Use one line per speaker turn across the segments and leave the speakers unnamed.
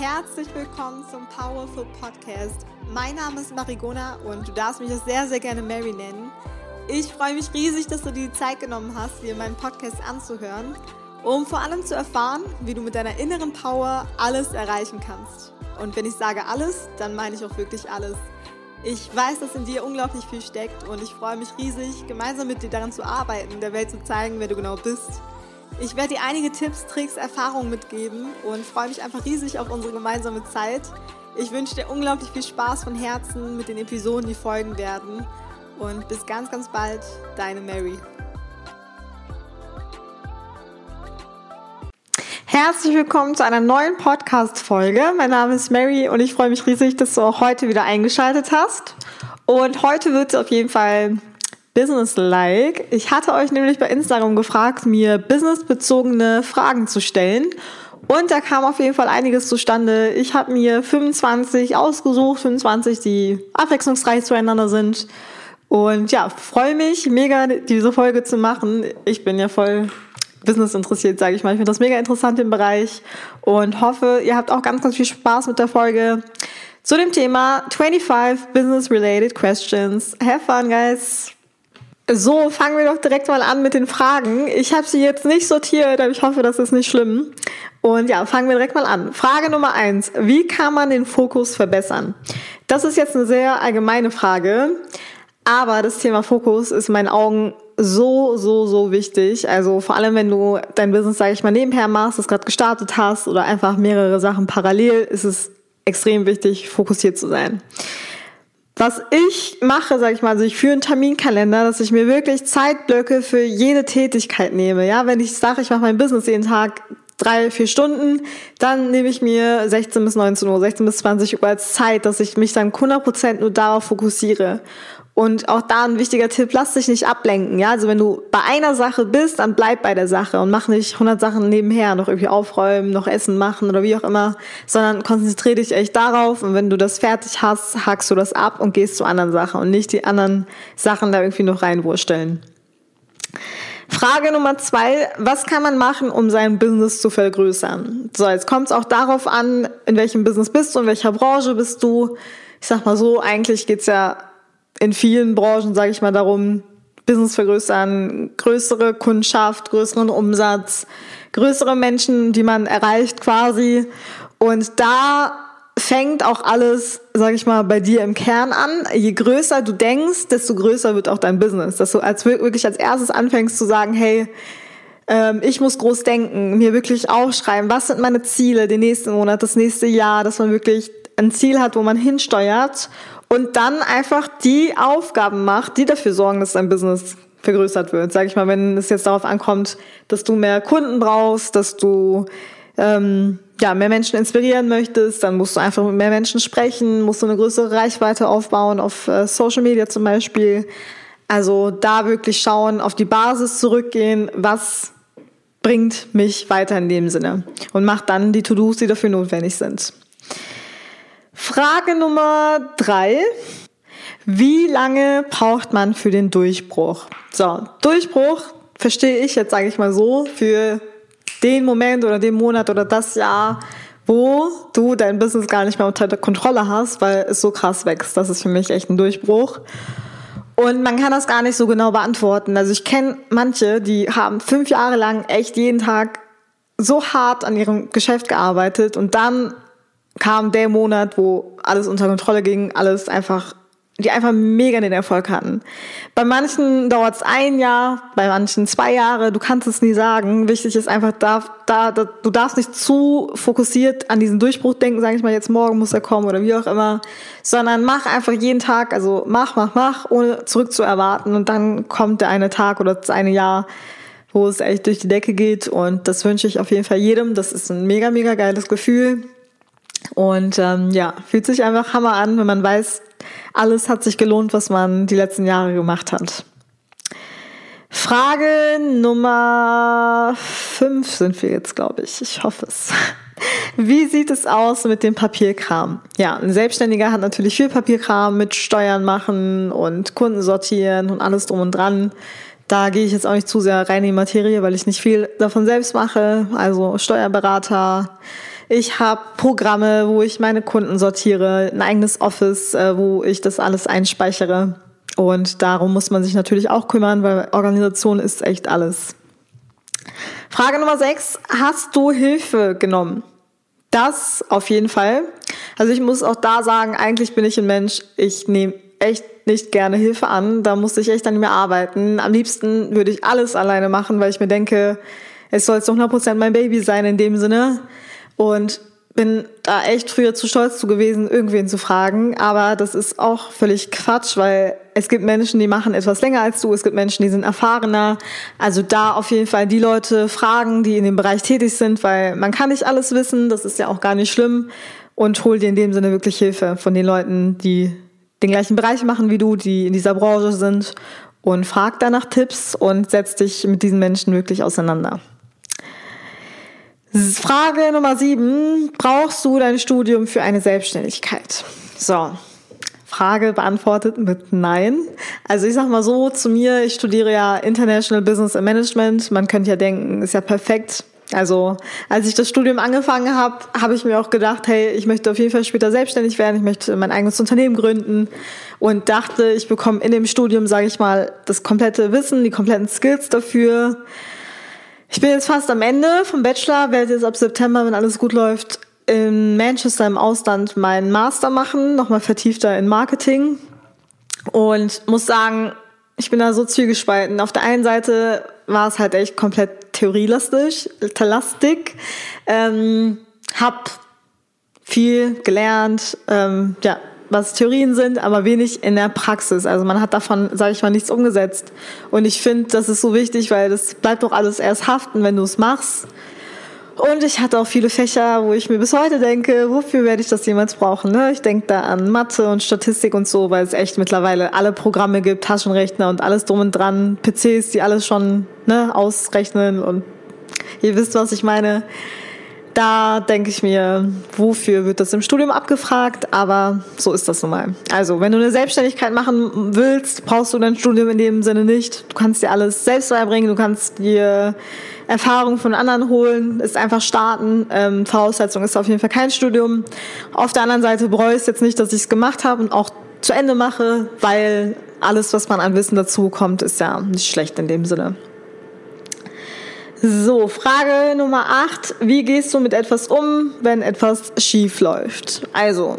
Herzlich willkommen zum Powerful Podcast. Mein Name ist Marigona und du darfst mich auch sehr, sehr gerne Mary nennen. Ich freue mich riesig, dass du dir die Zeit genommen hast, dir meinen Podcast anzuhören, um vor allem zu erfahren, wie du mit deiner inneren Power alles erreichen kannst. Und wenn ich sage alles, dann meine ich auch wirklich alles. Ich weiß, dass in dir unglaublich viel steckt und ich freue mich riesig, gemeinsam mit dir daran zu arbeiten, der Welt zu zeigen, wer du genau bist. Ich werde dir einige Tipps, Tricks, Erfahrungen mitgeben und freue mich einfach riesig auf unsere gemeinsame Zeit. Ich wünsche dir unglaublich viel Spaß von Herzen mit den Episoden, die folgen werden. Und bis ganz, ganz bald, deine Mary. Herzlich willkommen zu einer neuen Podcast-Folge. Mein Name ist Mary und ich freue mich riesig, dass du auch heute wieder eingeschaltet hast. Und heute wird es auf jeden Fall business-like. Ich hatte euch nämlich bei Instagram gefragt, mir businessbezogene Fragen zu stellen. Und da kam auf jeden Fall einiges zustande. Ich habe mir 25 ausgesucht, 25, die abwechslungsreich zueinander sind. Und ja, freue mich mega, diese Folge zu machen. Ich bin ja voll Business interessiert, sage ich mal. Ich finde das mega interessant im Bereich und hoffe, ihr habt auch ganz, ganz viel Spaß mit der Folge zu dem Thema 25 Business-Related Questions. Have fun, guys! So, fangen wir doch direkt mal an mit den Fragen. Ich habe sie jetzt nicht sortiert, aber ich hoffe, das ist nicht schlimm. Und ja, fangen wir direkt mal an. Frage Nummer eins. Wie kann man den Fokus verbessern? Das ist jetzt eine sehr allgemeine Frage. Aber das Thema Fokus ist in meinen Augen so, so, so wichtig. Also vor allem, wenn du dein Business, sage ich mal, nebenher machst, das gerade gestartet hast oder einfach mehrere Sachen parallel, ist es extrem wichtig, fokussiert zu sein. Was ich mache, sage ich mal, also ich führe einen Terminkalender, dass ich mir wirklich Zeitblöcke für jede Tätigkeit nehme. Ja, wenn ich sage, ich mache mein Business jeden Tag drei, vier Stunden, dann nehme ich mir 16 bis 19 Uhr, 16 bis 20 Uhr als Zeit, dass ich mich dann 100% nur darauf fokussiere. Und auch da ein wichtiger Tipp, lass dich nicht ablenken. Ja, also wenn du bei einer Sache bist, dann bleib bei der Sache und mach nicht 100 Sachen nebenher, noch irgendwie aufräumen, noch Essen machen oder wie auch immer, sondern konzentriere dich echt darauf und wenn du das fertig hast, hackst du das ab und gehst zu anderen Sachen und nicht die anderen Sachen da irgendwie noch reinwursteln. Frage Nummer zwei, was kann man machen, um sein Business zu vergrößern? So, jetzt kommt es auch darauf an, in welchem Business bist du, in welcher Branche bist du. Ich sag mal so, eigentlich geht's ja in vielen Branchen, sage ich mal, darum, Business vergrößern, größere Kundschaft, größeren Umsatz, größere Menschen, die man erreicht quasi. Und da fängt auch alles, sage ich mal, bei dir im Kern an. Je größer du denkst, desto größer wird auch dein Business. Dass du als wirklich als erstes anfängst zu sagen, hey, ähm, ich muss groß denken, mir wirklich aufschreiben, was sind meine Ziele den nächsten Monat, das nächste Jahr, dass man wirklich ein Ziel hat, wo man hinsteuert und dann einfach die Aufgaben macht, die dafür sorgen, dass dein Business vergrößert wird. Sag ich mal, wenn es jetzt darauf ankommt, dass du mehr Kunden brauchst, dass du ähm, ja, mehr Menschen inspirieren möchtest, dann musst du einfach mit mehr Menschen sprechen, musst du eine größere Reichweite aufbauen auf äh, Social Media zum Beispiel. Also da wirklich schauen, auf die Basis zurückgehen, was bringt mich weiter in dem Sinne und mach dann die To-Dos, die dafür notwendig sind. Frage Nummer drei. Wie lange braucht man für den Durchbruch? So, Durchbruch verstehe ich jetzt, sage ich mal so, für den Moment oder den Monat oder das Jahr, wo du dein Business gar nicht mehr unter Kontrolle hast, weil es so krass wächst. Das ist für mich echt ein Durchbruch. Und man kann das gar nicht so genau beantworten. Also ich kenne manche, die haben fünf Jahre lang echt jeden Tag so hart an ihrem Geschäft gearbeitet und dann kam der Monat, wo alles unter Kontrolle ging, alles einfach, die einfach mega den Erfolg hatten. Bei manchen dauert es ein Jahr, bei manchen zwei Jahre, du kannst es nie sagen. Wichtig ist einfach, da, da, da, du darfst nicht zu fokussiert an diesen Durchbruch denken, sage ich mal, jetzt morgen muss er kommen oder wie auch immer, sondern mach einfach jeden Tag, also mach, mach, mach, ohne zurück zu erwarten und dann kommt der eine Tag oder das eine Jahr, wo es echt durch die Decke geht und das wünsche ich auf jeden Fall jedem. Das ist ein mega, mega geiles Gefühl. Und ähm, ja, fühlt sich einfach Hammer an, wenn man weiß, alles hat sich gelohnt, was man die letzten Jahre gemacht hat. Frage Nummer fünf sind wir jetzt, glaube ich. Ich hoffe es. Wie sieht es aus mit dem Papierkram? Ja, ein Selbstständiger hat natürlich viel Papierkram mit Steuern machen und Kunden sortieren und alles drum und dran. Da gehe ich jetzt auch nicht zu sehr rein in die Materie, weil ich nicht viel davon selbst mache. Also Steuerberater, Ich habe Programme, wo ich meine Kunden sortiere, ein eigenes Office, äh, wo ich das alles einspeichere. Und darum muss man sich natürlich auch kümmern, weil Organisation ist echt alles. Frage Nummer 6. Hast du Hilfe genommen? Das auf jeden Fall. Also ich muss auch da sagen, eigentlich bin ich ein Mensch, ich nehme echt nicht gerne Hilfe an. Da muss ich echt an mir arbeiten. Am liebsten würde ich alles alleine machen, weil ich mir denke, es soll zu 100% mein Baby sein in dem Sinne. Und bin da echt früher zu stolz zu gewesen, irgendwen zu fragen. Aber das ist auch völlig Quatsch, weil es gibt Menschen, die machen etwas länger als du. Es gibt Menschen, die sind erfahrener. Also da auf jeden Fall die Leute fragen, die in dem Bereich tätig sind, weil man kann nicht alles wissen. Das ist ja auch gar nicht schlimm. Und hol dir in dem Sinne wirklich Hilfe von den Leuten, die den gleichen Bereich machen wie du, die in dieser Branche sind. Und frag danach Tipps und setz dich mit diesen Menschen wirklich auseinander. Frage Nummer sieben. Brauchst du dein Studium für eine Selbstständigkeit? So. Frage beantwortet mit Nein. Also ich sag mal so zu mir, ich studiere ja International Business and Management. Man könnte ja denken, ist ja perfekt. Also als ich das Studium angefangen habe, habe ich mir auch gedacht, hey, ich möchte auf jeden Fall später selbstständig werden, ich möchte mein eigenes Unternehmen gründen und dachte, ich bekomme in dem Studium, sage ich mal, das komplette Wissen, die kompletten Skills dafür. Ich bin jetzt fast am Ende vom Bachelor, werde jetzt ab September, wenn alles gut läuft, in Manchester im Ausland meinen Master machen, nochmal vertiefter in Marketing. Und muss sagen, ich bin da so zwiegespalten. Auf der einen Seite war es halt echt komplett theorielastig, lastig. Ähm, hab viel gelernt, ähm, ja, was Theorien sind, aber wenig in der Praxis. Also man hat davon, sage ich mal, nichts umgesetzt. Und ich finde, das ist so wichtig, weil das bleibt doch alles erst haften, wenn du es machst. Und ich hatte auch viele Fächer, wo ich mir bis heute denke, wofür werde ich das jemals brauchen? Ne? Ich denke da an Mathe und Statistik und so, weil es echt mittlerweile alle Programme gibt, Taschenrechner und alles drum und dran, PCs, die alles schon ne, ausrechnen und ihr wisst, was ich meine da denke ich mir, wofür wird das im Studium abgefragt? Aber so ist das nun mal. Also, wenn du eine Selbstständigkeit machen willst, brauchst du dein Studium in dem Sinne nicht. Du kannst dir alles selbst beibringen, du kannst dir Erfahrung von anderen holen, ist einfach starten. Ähm, Voraussetzung ist auf jeden Fall kein Studium. Auf der anderen Seite bereue ich es jetzt nicht, dass ich es gemacht habe und auch zu Ende mache, weil alles, was man an Wissen dazu bekommt, ist ja nicht schlecht in dem Sinne. So, Frage Nummer 8. Wie gehst du mit etwas um, wenn etwas schief läuft? Also,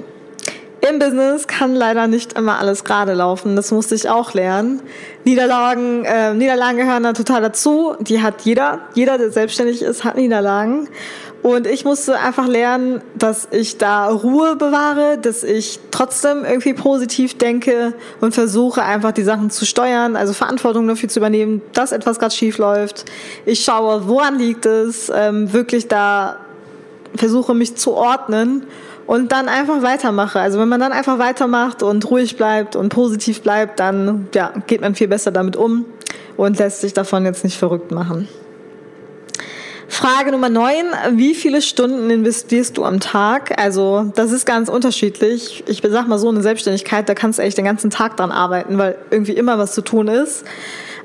im Business kann leider nicht immer alles gerade laufen. Das musste ich auch lernen. Niederlagen, äh, Niederlagen gehören da total dazu. Die hat jeder. Jeder, der selbstständig ist, hat Niederlagen. Und ich musste einfach lernen, dass ich da Ruhe bewahre, dass ich trotzdem irgendwie positiv denke und versuche einfach die Sachen zu steuern, also Verantwortung dafür zu übernehmen, dass etwas gerade schief läuft. Ich schaue, woran liegt es, ähm, wirklich da versuche mich zu ordnen und dann einfach weitermache. Also wenn man dann einfach weitermacht und ruhig bleibt und positiv bleibt, dann ja, geht man viel besser damit um und lässt sich davon jetzt nicht verrückt machen. Frage Nummer 9. Wie viele Stunden investierst du am Tag? Also, das ist ganz unterschiedlich. Ich sag mal so, eine Selbstständigkeit, da kannst du echt den ganzen Tag dran arbeiten, weil irgendwie immer was zu tun ist.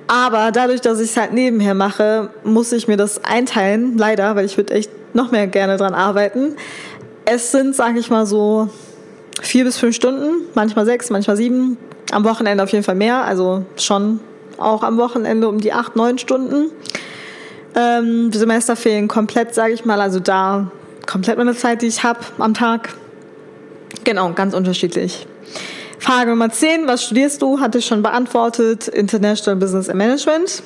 Aber dadurch, dass ich es halt nebenher mache, muss ich mir das einteilen, leider, weil ich würde echt noch mehr gerne dran arbeiten. Es sind, sag ich mal so, vier bis fünf Stunden, manchmal sechs, manchmal sieben. Am Wochenende auf jeden Fall mehr, also schon auch am Wochenende um die acht, neun Stunden. Ähm, Semesterferien komplett, sage ich mal. Also da komplett meine Zeit, die ich habe am Tag. Genau, ganz unterschiedlich. Frage Nummer 10, was studierst du? Hatte ich schon beantwortet. International Business and Management.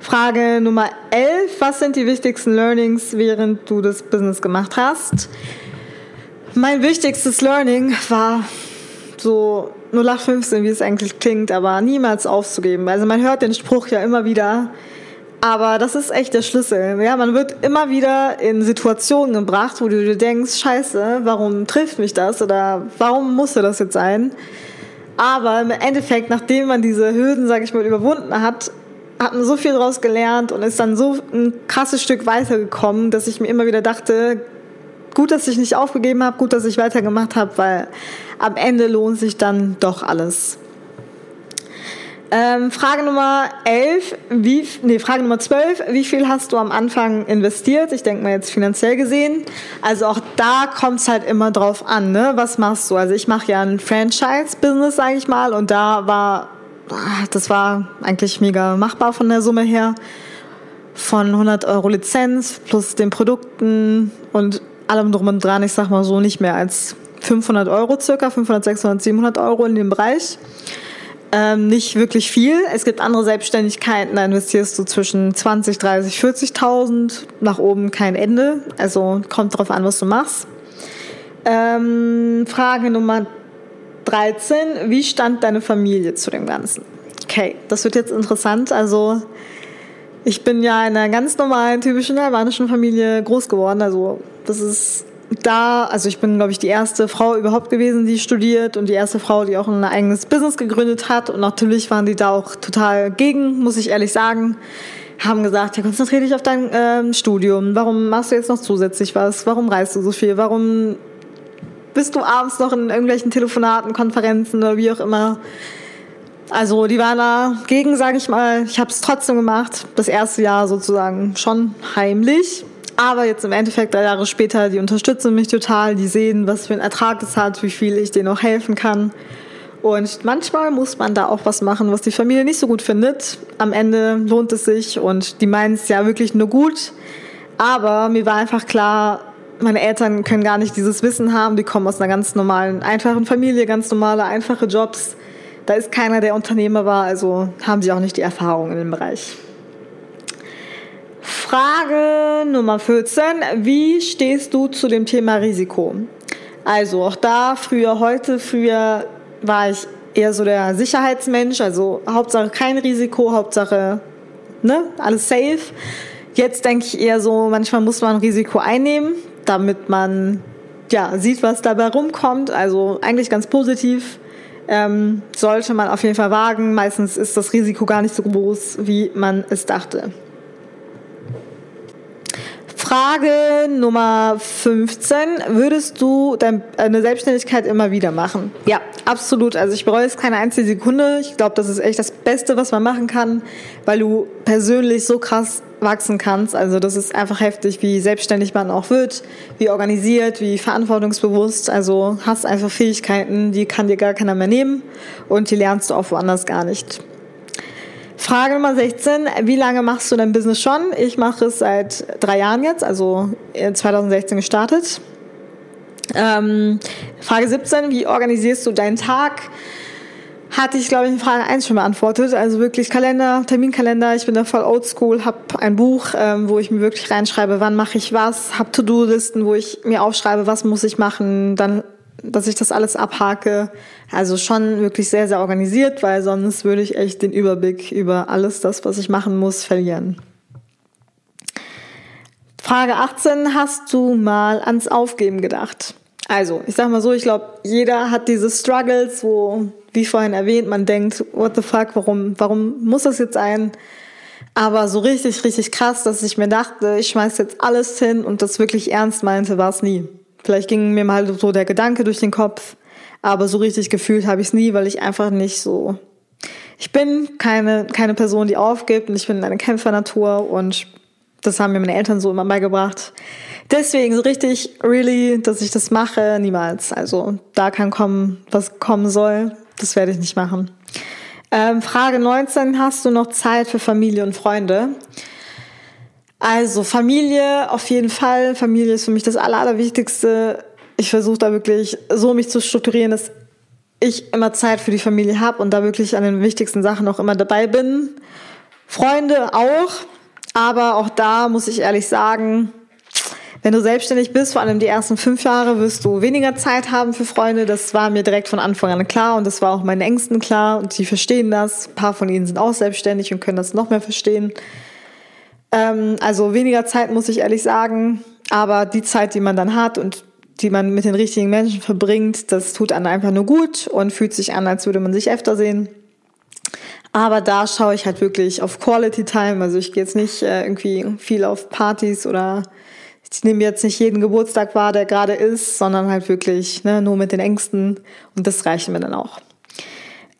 Frage Nummer 11, was sind die wichtigsten Learnings, während du das Business gemacht hast? Mein wichtigstes Learning war so 0815, wie es eigentlich klingt, aber niemals aufzugeben. Also man hört den Spruch ja immer wieder, aber das ist echt der Schlüssel. Ja, man wird immer wieder in Situationen gebracht, wo du dir denkst, scheiße, warum trifft mich das oder warum musste das jetzt sein? Aber im Endeffekt, nachdem man diese Hürden, sag ich mal, überwunden hat, hat man so viel daraus gelernt und ist dann so ein krasses Stück weitergekommen, dass ich mir immer wieder dachte, gut, dass ich nicht aufgegeben habe, gut, dass ich weitergemacht habe, weil am Ende lohnt sich dann doch alles. Ähm, Frage Nummer 11, wie, nee, Frage Nummer 12, wie viel hast du am Anfang investiert? Ich denke mal jetzt finanziell gesehen. Also auch da kommt es halt immer drauf an, ne? Was machst du? Also ich mache ja ein Franchise-Business, sage ich mal, und da war, ah, das war eigentlich mega machbar von der Summe her. Von 100 Euro Lizenz plus den Produkten und allem drum und dran, ich sag mal so, nicht mehr als 500 Euro circa, 500, 600, 700 Euro in dem Bereich. Ähm, nicht wirklich viel. Es gibt andere Selbstständigkeiten, da investierst du zwischen 20, 30, 40.000. Nach oben kein Ende. Also kommt drauf an, was du machst. Ähm, Frage Nummer 13. Wie stand deine Familie zu dem Ganzen? Okay, das wird jetzt interessant. Also ich bin ja in einer ganz normalen, typischen albanischen Familie groß geworden. Also das ist da, also ich bin, glaube ich, die erste Frau überhaupt gewesen, die studiert und die erste Frau, die auch ein eigenes Business gegründet hat. Und natürlich waren die da auch total gegen, muss ich ehrlich sagen. Haben gesagt, ja, konzentriere dich auf dein ähm, Studium. Warum machst du jetzt noch zusätzlich was? Warum reist du so viel? Warum bist du abends noch in irgendwelchen Telefonaten, Konferenzen oder wie auch immer? Also die waren da gegen, sage ich mal. Ich habe es trotzdem gemacht. Das erste Jahr sozusagen schon heimlich. Aber jetzt im Endeffekt, drei Jahre später, die unterstützen mich total. Die sehen, was für einen Ertrag es hat, wie viel ich denen auch helfen kann. Und manchmal muss man da auch was machen, was die Familie nicht so gut findet. Am Ende lohnt es sich und die meinen es ja wirklich nur gut. Aber mir war einfach klar, meine Eltern können gar nicht dieses Wissen haben. Die kommen aus einer ganz normalen, einfachen Familie, ganz normale, einfache Jobs. Da ist keiner, der Unternehmer war, also haben sie auch nicht die Erfahrung in dem Bereich. Frage Nummer 14. Wie stehst du zu dem Thema Risiko? Also auch da, früher, heute, früher war ich eher so der Sicherheitsmensch, also Hauptsache kein Risiko, Hauptsache ne, alles safe. Jetzt denke ich eher so, manchmal muss man Risiko einnehmen, damit man ja, sieht, was dabei rumkommt. Also eigentlich ganz positiv. Ähm, sollte man auf jeden Fall wagen. Meistens ist das Risiko gar nicht so groß, wie man es dachte. Frage Nummer 15. Würdest du deine Selbstständigkeit immer wieder machen? Ja, absolut. Also ich bereue es keine einzige Sekunde. Ich glaube, das ist echt das Beste, was man machen kann, weil du persönlich so krass wachsen kannst. Also das ist einfach heftig, wie selbstständig man auch wird, wie organisiert, wie verantwortungsbewusst. Also hast einfach Fähigkeiten, die kann dir gar keiner mehr nehmen und die lernst du auch woanders gar nicht. Frage Nummer 16. Wie lange machst du dein Business schon? Ich mache es seit drei Jahren jetzt, also 2016 gestartet. Ähm, Frage 17. Wie organisierst du deinen Tag? Hatte ich, glaube ich, in Frage 1 schon beantwortet. Also wirklich Kalender, Terminkalender. Ich bin da voll oldschool, habe ein Buch, ähm, wo ich mir wirklich reinschreibe, wann mache ich was, habe To-Do-Listen, wo ich mir aufschreibe, was muss ich machen. Dann dass ich das alles abhake. Also schon wirklich sehr, sehr organisiert, weil sonst würde ich echt den Überblick über alles das, was ich machen muss, verlieren. Frage 18. Hast du mal ans Aufgeben gedacht? Also, ich sag mal so, ich glaube, jeder hat diese Struggles, wo, wie vorhin erwähnt, man denkt, what the fuck, warum, warum muss das jetzt sein? Aber so richtig, richtig krass, dass ich mir dachte, ich schmeiß jetzt alles hin und das wirklich ernst meinte, war es nie. Vielleicht ging mir mal so der Gedanke durch den Kopf, aber so richtig gefühlt habe ich es nie, weil ich einfach nicht so. Ich bin keine, keine Person, die aufgibt und ich bin eine Kämpfernatur und das haben mir meine Eltern so immer beigebracht. Deswegen so richtig, really, dass ich das mache, niemals. Also da kann kommen, was kommen soll. Das werde ich nicht machen. Ähm, Frage 19. Hast du noch Zeit für Familie und Freunde? Also Familie auf jeden Fall. Familie ist für mich das Aller, Allerwichtigste. Ich versuche da wirklich so mich zu strukturieren, dass ich immer Zeit für die Familie habe und da wirklich an den wichtigsten Sachen auch immer dabei bin. Freunde auch, aber auch da muss ich ehrlich sagen, wenn du selbstständig bist, vor allem die ersten fünf Jahre, wirst du weniger Zeit haben für Freunde. Das war mir direkt von Anfang an klar und das war auch meinen Ängsten klar und die verstehen das. Ein paar von ihnen sind auch selbstständig und können das noch mehr verstehen. Ähm, also weniger Zeit, muss ich ehrlich sagen. Aber die Zeit, die man dann hat und die man mit den richtigen Menschen verbringt, das tut einem einfach nur gut und fühlt sich an, als würde man sich öfter sehen. Aber da schaue ich halt wirklich auf Quality Time. Also ich gehe jetzt nicht äh, irgendwie viel auf Partys oder ich nehme jetzt nicht jeden Geburtstag wahr, der gerade ist, sondern halt wirklich ne, nur mit den Ängsten und das reicht mir dann auch.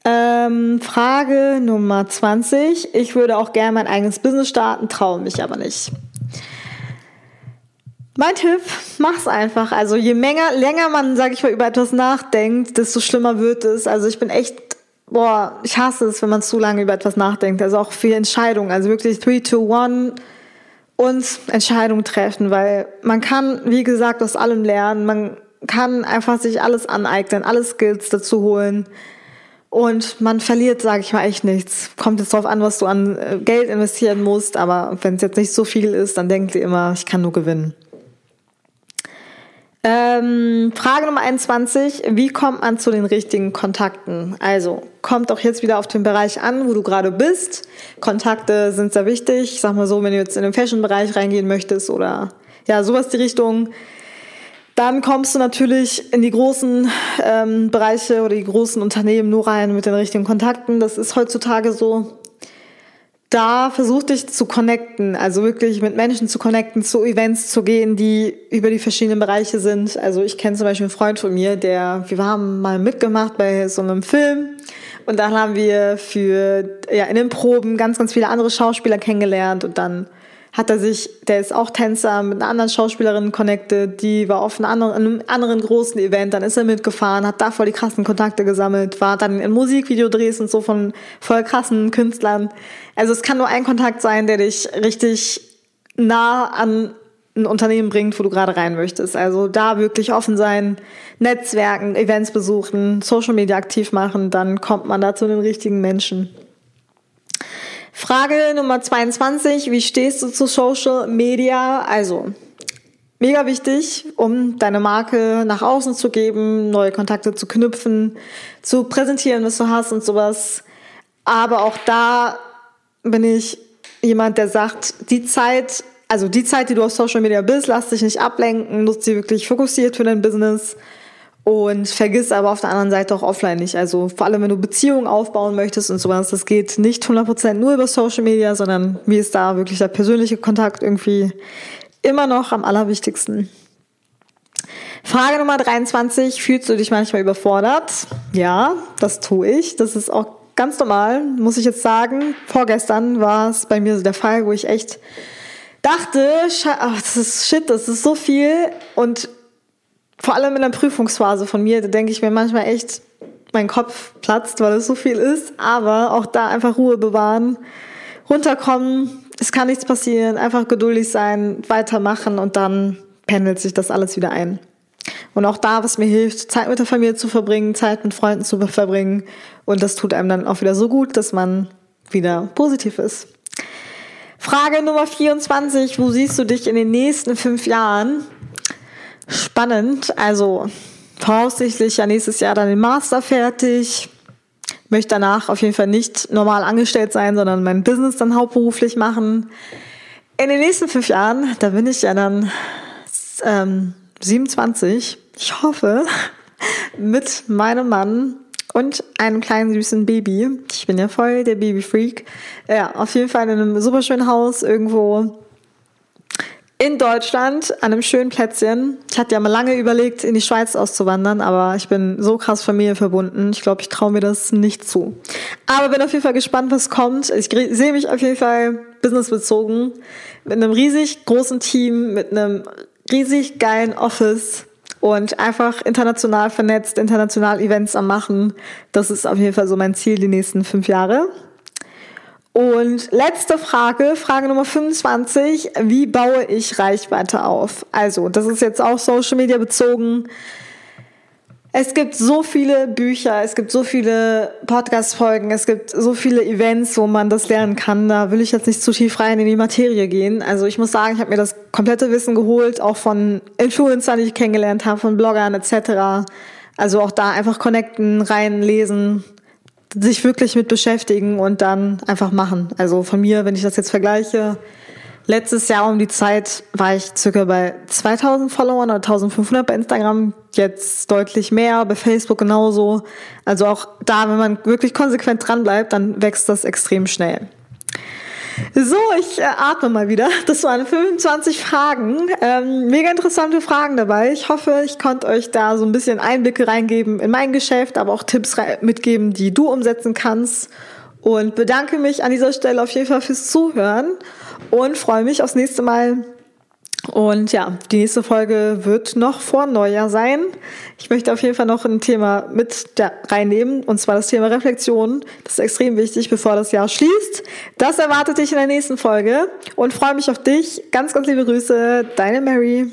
Ähm, Frage Nummer 20. Ich würde auch gerne mein eigenes Business starten, traue mich aber nicht. Mein Tipp, mach's einfach. Also je länger, länger man, sag ich mal, über etwas nachdenkt, desto schlimmer wird es. Also ich bin echt, boah, ich hasse es, wenn man zu lange über etwas nachdenkt. Also auch für Entscheidungen. Also wirklich 3, 2, 1 und Entscheidungen treffen, weil man kann, wie gesagt, aus allem lernen. Man kann einfach sich alles aneignen, alle Skills dazu holen. Und man verliert, sage ich mal, echt nichts. Kommt jetzt drauf an, was du an äh, Geld investieren musst, aber wenn es jetzt nicht so viel ist, dann denkt ihr immer, ich kann nur gewinnen. Ähm, Frage Nummer 21. Wie kommt man zu den richtigen Kontakten? Also, kommt auch jetzt wieder auf den Bereich an, wo du gerade bist. Kontakte sind sehr wichtig. Ich sag mal so, wenn du jetzt in den Fashion-Bereich reingehen möchtest oder ja, sowas die Richtung. Dann kommst du natürlich in die großen ähm, Bereiche oder die großen Unternehmen nur rein mit den richtigen Kontakten. Das ist heutzutage so da versuch dich zu connecten, also wirklich mit Menschen zu connecten, zu Events zu gehen, die über die verschiedenen Bereiche sind. Also ich kenne zum Beispiel einen Freund von mir, der, wir haben mal mitgemacht bei so einem Film und dann haben wir für, ja, in den Proben ganz, ganz viele andere Schauspieler kennengelernt und dann hat er sich, der ist auch Tänzer, mit einer anderen Schauspielerin connected, die war auf einem anderen, einem anderen großen Event, dann ist er mitgefahren, hat da voll die krassen Kontakte gesammelt, war dann in Musikvideodrehs und so von voll krassen Künstlern. Also es kann nur ein Kontakt sein, der dich richtig nah an ein Unternehmen bringt, wo du gerade rein möchtest. Also da wirklich offen sein, Netzwerken, Events besuchen, Social Media aktiv machen, dann kommt man da zu den richtigen Menschen. Frage Nummer 22. Wie stehst du zu Social Media? Also, mega wichtig, um deine Marke nach außen zu geben, neue Kontakte zu knüpfen, zu präsentieren, was du hast und sowas. Aber auch da bin ich jemand, der sagt, die Zeit, also die Zeit, die du auf Social Media bist, lass dich nicht ablenken, nutze sie wirklich fokussiert für dein Business und vergiss aber auf der anderen Seite auch offline nicht. Also vor allem, wenn du Beziehungen aufbauen möchtest und sowas, das geht nicht 100% nur über Social Media, sondern mir ist da wirklich der persönliche Kontakt irgendwie immer noch am allerwichtigsten. Frage Nummer 23. Fühlst du dich manchmal überfordert? Ja, das tue ich. Das ist auch ganz normal, muss ich jetzt sagen. Vorgestern war es bei mir so der Fall, wo ich echt dachte, ach, das ist shit, das ist so viel und vor allem in der Prüfungsphase von mir, da denke ich mir manchmal echt, mein Kopf platzt, weil es so viel ist. Aber auch da einfach Ruhe bewahren, runterkommen, es kann nichts passieren, einfach geduldig sein, weitermachen und dann pendelt sich das alles wieder ein. Und auch da, was mir hilft, Zeit mit der Familie zu verbringen, Zeit mit Freunden zu verbringen. Und das tut einem dann auch wieder so gut, dass man wieder positiv ist. Frage Nummer 24. Wo siehst du dich in den nächsten fünf Jahren? Spannend. Also voraussichtlich ja nächstes Jahr dann den Master fertig. Möchte danach auf jeden Fall nicht normal angestellt sein, sondern mein Business dann hauptberuflich machen. In den nächsten fünf Jahren, da bin ich ja dann ähm, 27. Ich hoffe, mit meinem Mann und einem kleinen süßen Baby. Ich bin ja voll der Babyfreak. Ja, auf jeden Fall in einem super schönen Haus irgendwo in Deutschland an einem schönen Plätzchen. Ich hatte ja mal lange überlegt, in die Schweiz auszuwandern, aber ich bin so krass familienverbunden. Ich glaube, ich traue mir das nicht zu. Aber bin auf jeden Fall gespannt, was kommt. Ich sehe mich auf jeden Fall businessbezogen mit einem riesig großen Team, mit einem riesig geilen Office und einfach international vernetzt, international Events am machen. Das ist auf jeden Fall so mein Ziel die nächsten fünf Jahre. Und letzte Frage, Frage Nummer 25. Wie baue ich Reichweite auf? Also, das ist jetzt auch Social Media bezogen. Es gibt so viele Bücher, es gibt so viele Podcast-Folgen, es gibt so viele Events, wo man das lernen kann. Da will ich jetzt nicht zu tief rein in die Materie gehen. Also ich muss sagen, ich habe mir das komplette Wissen geholt, auch von Influencern, die ich kennengelernt habe, von Bloggern etc. Also auch da einfach connecten, reinlesen, sich wirklich mit beschäftigen und dann einfach machen. Also von mir, wenn ich das jetzt vergleiche, letztes Jahr um die Zeit war ich circa bei 2000 Followern oder 1500 bei Instagram, jetzt deutlich mehr, bei Facebook genauso. Also auch da, wenn man wirklich konsequent dran bleibt, dann wächst das extrem schnell. So, ich äh, atme mal wieder. Das waren 25 Fragen. Ähm, mega interessante Fragen dabei. Ich hoffe, ich konnte euch da so ein bisschen Einblicke reingeben in mein Geschäft, aber auch Tipps mitgeben, die du umsetzen kannst. Und bedanke mich an dieser Stelle auf jeden Fall fürs Zuhören und freue mich aufs nächste Mal und ja, die nächste Folge wird noch vor Neujahr sein. Ich möchte auf jeden Fall noch ein Thema mit reinnehmen, und zwar das Thema Reflexion. Das ist extrem wichtig, bevor das Jahr schließt. Das erwartet dich in der nächsten Folge und freue mich auf dich. Ganz, ganz liebe Grüße, deine Mary.